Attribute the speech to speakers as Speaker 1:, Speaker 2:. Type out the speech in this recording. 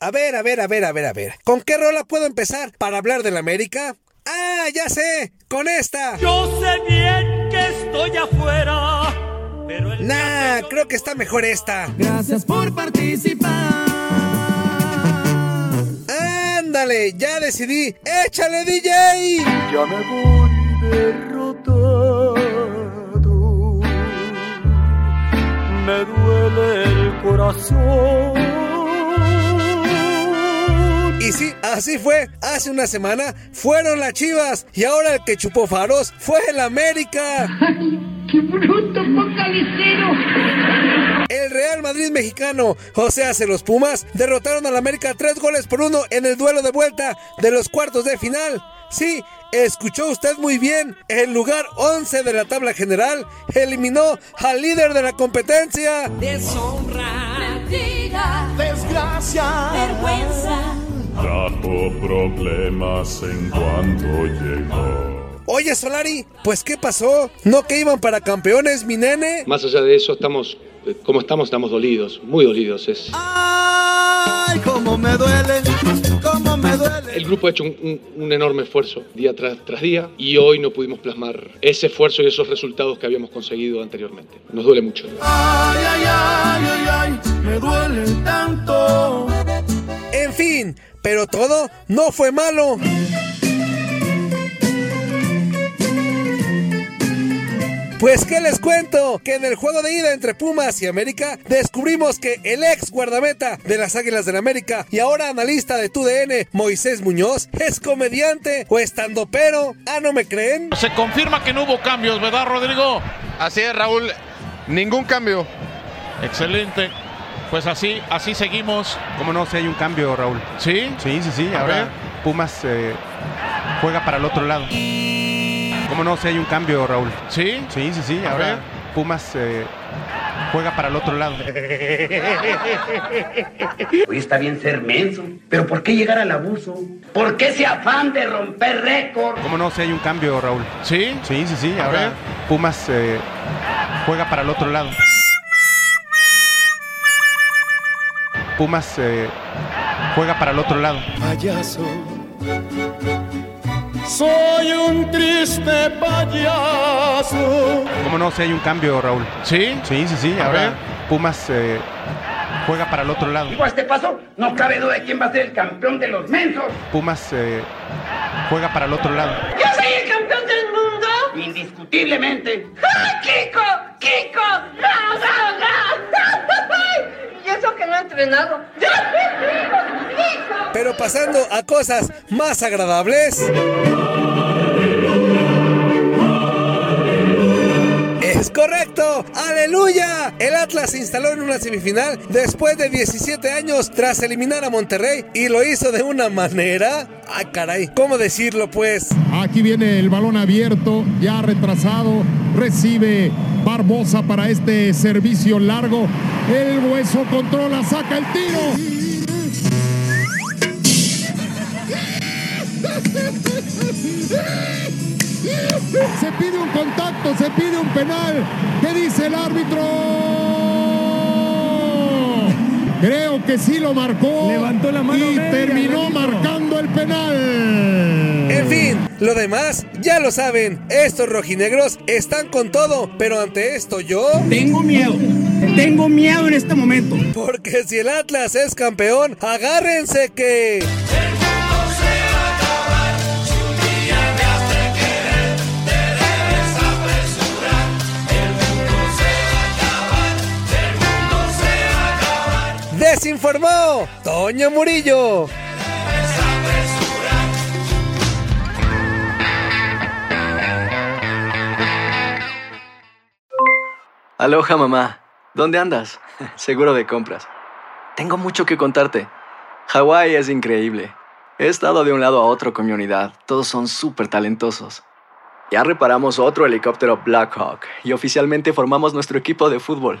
Speaker 1: A ver, a ver, a ver, a ver, a ver. ¿Con qué rola puedo empezar para hablar de la América? ¡Ah, ya sé! ¡Con esta!
Speaker 2: Yo sé bien que estoy afuera, pero el
Speaker 1: Nah, creo que está mejor esta.
Speaker 3: Gracias por participar.
Speaker 1: Ándale, ya decidí. ¡Échale, DJ!
Speaker 2: Ya me voy derrotado. Me duele el corazón.
Speaker 1: Y sí, así fue. Hace una semana fueron las chivas. Y ahora el que chupó faros fue el América.
Speaker 4: ¡Qué bruto focalicero!
Speaker 1: El Real Madrid mexicano, o sea, se los Pumas, derrotaron al América tres goles por uno en el duelo de vuelta de los cuartos de final. Sí, escuchó usted muy bien. El lugar 11 de la tabla general eliminó al líder de la competencia.
Speaker 5: Deshonra, mentira,
Speaker 2: Desgracia.
Speaker 5: vergüenza.
Speaker 6: Trajo problemas en cuanto llegó.
Speaker 1: Oye, Solari, pues ¿qué pasó? ¿No que iban para campeones, mi nene?
Speaker 7: Más allá de eso, estamos, eh, como estamos, estamos dolidos, muy dolidos. Es,
Speaker 2: Ay, cómo me duele, cómo me duele.
Speaker 7: el grupo ha hecho un, un- un enorme esfuerzo día tras, tras día y hoy no pudimos plasmar ese esfuerzo y esos resultados que habíamos conseguido anteriormente. Nos duele mucho.
Speaker 2: Ay, ay, ay, ay, ay, me duele tanto.
Speaker 1: Pero todo no fue malo. Pues qué les cuento, que en el juego de ida entre Pumas y América descubrimos que el ex guardameta de las Águilas del América y ahora analista de TUDN, Moisés Muñoz, es comediante o estandopero. Ah, ¿no me creen?
Speaker 8: Se confirma que no hubo cambios, ¿verdad, Rodrigo?
Speaker 9: Así es, Raúl. Ningún cambio.
Speaker 8: Excelente. Pues así, así seguimos.
Speaker 10: ¿Cómo no? Si hay un cambio, Raúl.
Speaker 8: ¿Sí?
Speaker 10: Sí, sí, sí.
Speaker 8: A
Speaker 10: Ahora
Speaker 8: ver.
Speaker 10: Pumas eh, juega para el otro lado. ¿Cómo no? Si hay un cambio, Raúl.
Speaker 8: ¿Sí?
Speaker 10: Sí, sí, sí.
Speaker 8: A
Speaker 10: Ahora
Speaker 8: ver.
Speaker 10: Pumas eh, juega para el otro lado.
Speaker 11: Hoy está bien ser menso, pero ¿por qué llegar al abuso? ¿Por qué ese afán de romper récord?
Speaker 10: ¿Cómo no? Si hay un cambio, Raúl.
Speaker 8: ¿Sí?
Speaker 10: Sí, sí, sí.
Speaker 8: A
Speaker 10: Ahora
Speaker 8: ver.
Speaker 10: Pumas eh, juega para el otro lado. Pumas eh, juega para el otro lado.
Speaker 2: Payaso. Soy un triste payaso.
Speaker 10: ¿Cómo no? Si hay un cambio, Raúl.
Speaker 8: ¿Sí?
Speaker 10: Sí, sí, sí.
Speaker 8: A
Speaker 10: Ahora
Speaker 8: ver.
Speaker 10: Pumas eh, juega para el otro lado.
Speaker 11: Digo, a este paso, no cabe duda de quién va a ser el campeón de los mensos.
Speaker 10: Pumas eh, juega para el otro lado.
Speaker 4: ¡Yo soy el campeón del mundo!
Speaker 11: Indiscutiblemente.
Speaker 4: ¡Ah, ¡Kiko! ¡Kiko! Eso que no he entrenado? ¡Yo sí, ¡Kiko!
Speaker 1: Pero pasando a cosas más agradables. Es correcto, aleluya. El Atlas se instaló en una semifinal después de 17 años tras eliminar a Monterrey y lo hizo de una manera... Ay caray, ¿cómo decirlo pues?
Speaker 12: Aquí viene el balón abierto, ya retrasado. Recibe Barbosa para este servicio largo. El hueso controla, saca el tiro. Se pide un contacto, se pide un penal. ¿Qué dice el árbitro? Creo que sí lo marcó.
Speaker 3: Levantó la mano
Speaker 12: y
Speaker 3: media,
Speaker 12: terminó marcando el penal.
Speaker 1: En fin, lo demás ya lo saben. Estos rojinegros están con todo, pero ante esto yo...
Speaker 3: Tengo miedo. Tengo miedo en este momento.
Speaker 1: Porque si el Atlas es campeón, agárrense que... Desinformó Toño Murillo.
Speaker 13: Aloha mamá, ¿dónde andas? Seguro de compras. Tengo mucho que contarte. Hawái es increíble. He estado de un lado a otro con mi unidad. Todos son súper talentosos. Ya reparamos otro helicóptero Blackhawk y oficialmente formamos nuestro equipo de fútbol.